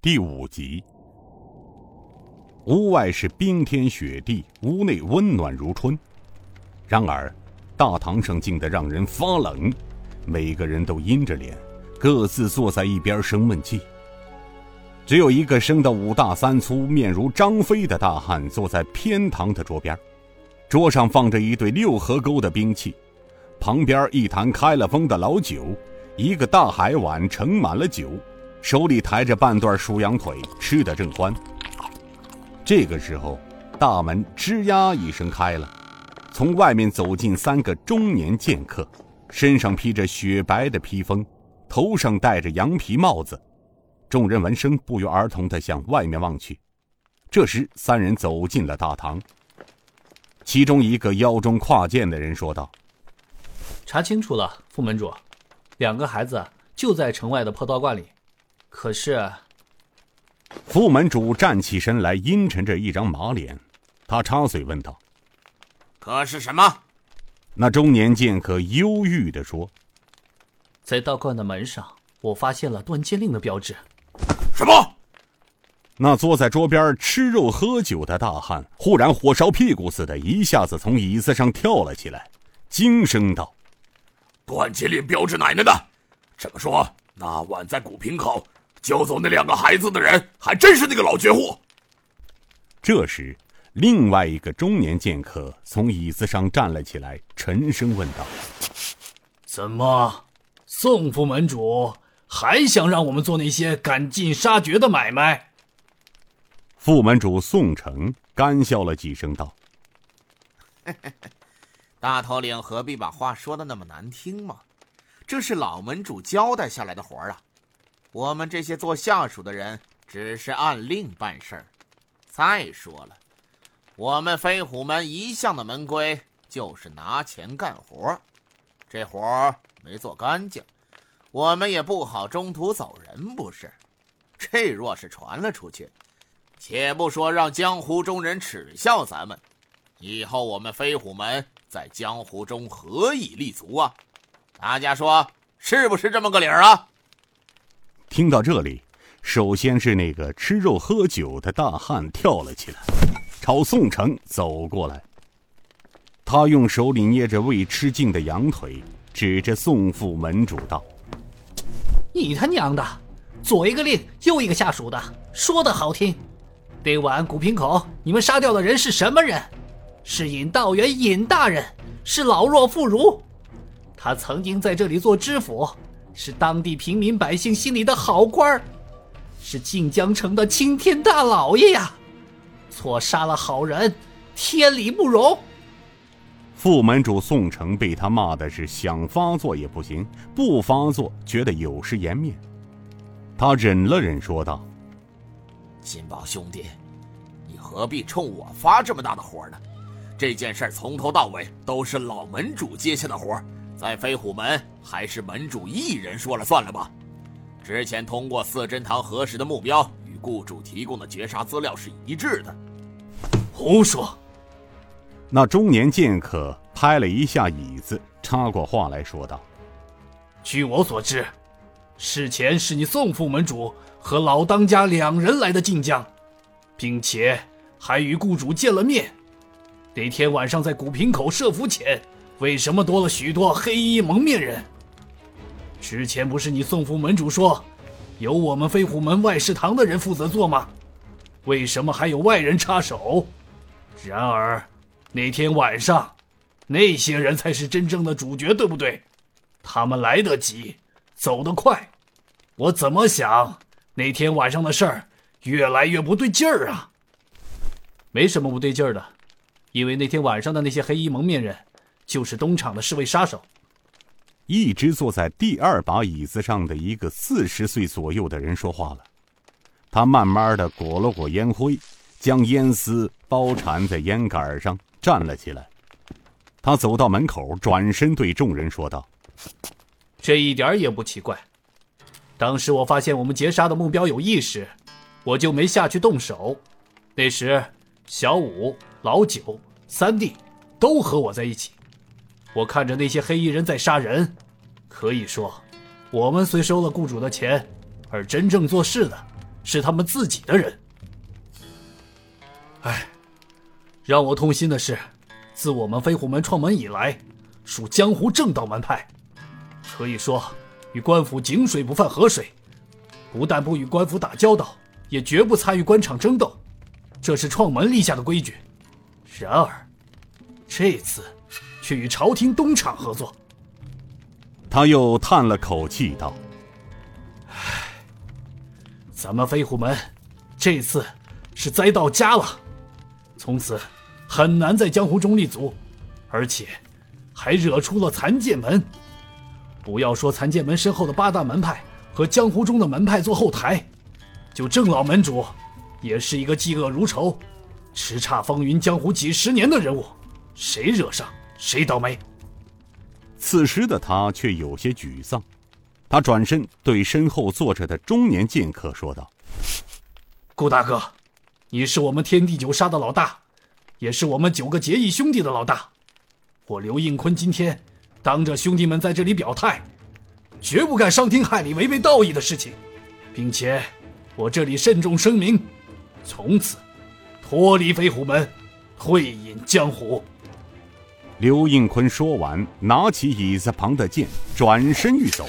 第五集。屋外是冰天雪地，屋内温暖如春。然而，大堂上静得让人发冷，每个人都阴着脸，各自坐在一边生闷气。只有一个生得五大三粗、面如张飞的大汉坐在偏堂的桌边，桌上放着一对六合钩的兵器，旁边一坛开了封的老酒，一个大海碗盛满了酒，手里抬着半段熟羊腿，吃得正欢。这个时候，大门吱呀一声开了，从外面走进三个中年剑客，身上披着雪白的披风，头上戴着羊皮帽子。众人闻声，不约而同地向外面望去。这时，三人走进了大堂。其中一个腰中挎剑的人说道：“查清楚了，副门主，两个孩子就在城外的破道观里。可是……”副门主站起身来，阴沉着一张马脸，他插嘴问道：“可是什么？”那中年剑客忧郁的说：“在道观的门上，我发现了断剑令的标志。”什么？那坐在桌边吃肉喝酒的大汉忽然火烧屁股似的，一下子从椅子上跳了起来，惊声道：“断剑令标志奶奶的！这么说，那晚在古平口救走那两个孩子的人，还真是那个老绝户。”这时，另外一个中年剑客从椅子上站了起来，沉声问道：“怎么，宋副门主？”还想让我们做那些赶尽杀绝的买卖？副门主宋城干笑了几声，道：“大头领何必把话说的那么难听嘛？这是老门主交代下来的活儿啊！我们这些做下属的人只是按令办事儿。再说了，我们飞虎门一向的门规就是拿钱干活，这活没做干净。”我们也不好中途走人，不是？这若是传了出去，且不说让江湖中人耻笑咱们，以后我们飞虎门在江湖中何以立足啊？大家说是不是这么个理儿啊？听到这里，首先是那个吃肉喝酒的大汉跳了起来，朝宋城走过来。他用手里捏着未吃尽的羊腿，指着宋副门主道。你他娘的，左一个令，右一个下属的，说的好听。那晚古平口，你们杀掉的人是什么人？是尹道元，尹大人，是老弱妇孺。他曾经在这里做知府，是当地平民百姓心里的好官儿，是晋江城的青天大老爷呀！错杀了好人，天理不容。副门主宋城被他骂的是想发作也不行，不发作觉得有失颜面。他忍了忍，说道：“金宝兄弟，你何必冲我发这么大的火呢？这件事从头到尾都是老门主接下的活，在飞虎门还是门主一人说了算了吧？之前通过四珍堂核实的目标与雇主提供的绝杀资料是一致的。”胡说！那中年剑客拍了一下椅子，插过话来说道：“据我所知，事前是你宋副门主和老当家两人来的晋江，并且还与雇主见了面。那天晚上在古平口设伏前，为什么多了许多黑衣蒙面人？之前不是你宋副门主说，由我们飞虎门外事堂的人负责做吗？为什么还有外人插手？然而……”那天晚上，那些人才是真正的主角，对不对？他们来得及，走得快。我怎么想，那天晚上的事儿越来越不对劲儿啊！没什么不对劲儿的，因为那天晚上的那些黑衣蒙面人，就是东厂的侍卫杀手。一直坐在第二把椅子上的一个四十岁左右的人说话了，他慢慢的裹了裹烟灰，将烟丝包缠在烟杆上。站了起来，他走到门口，转身对众人说道：“这一点也不奇怪。当时我发现我们劫杀的目标有意识，我就没下去动手。那时，小五、老九、三弟都和我在一起。我看着那些黑衣人在杀人，可以说，我们虽收了雇主的钱，而真正做事的是他们自己的人。唉，让我痛心的是，自我们飞虎门创门以来，属江湖正道门派，可以说与官府井水不犯河水，不但不与官府打交道，也绝不参与官场争斗，这是创门立下的规矩。然而，这次却与朝廷东厂合作。他又叹了口气道：“唉，咱们飞虎门这次是栽到家了。”从此很难在江湖中立足，而且还惹出了残剑门。不要说残剑门身后的八大门派和江湖中的门派做后台，就郑老门主，也是一个嫉恶如仇、叱咤风云江湖几十年的人物，谁惹上谁倒霉。此时的他却有些沮丧，他转身对身后坐着的中年剑客说道：“顾大哥。”你是我们天地九杀的老大，也是我们九个结义兄弟的老大。我刘应坤今天当着兄弟们在这里表态，绝不干伤天害理、违背道义的事情，并且我这里慎重声明，从此脱离飞虎门，退隐江湖。刘应坤说完，拿起椅子旁的剑，转身欲走。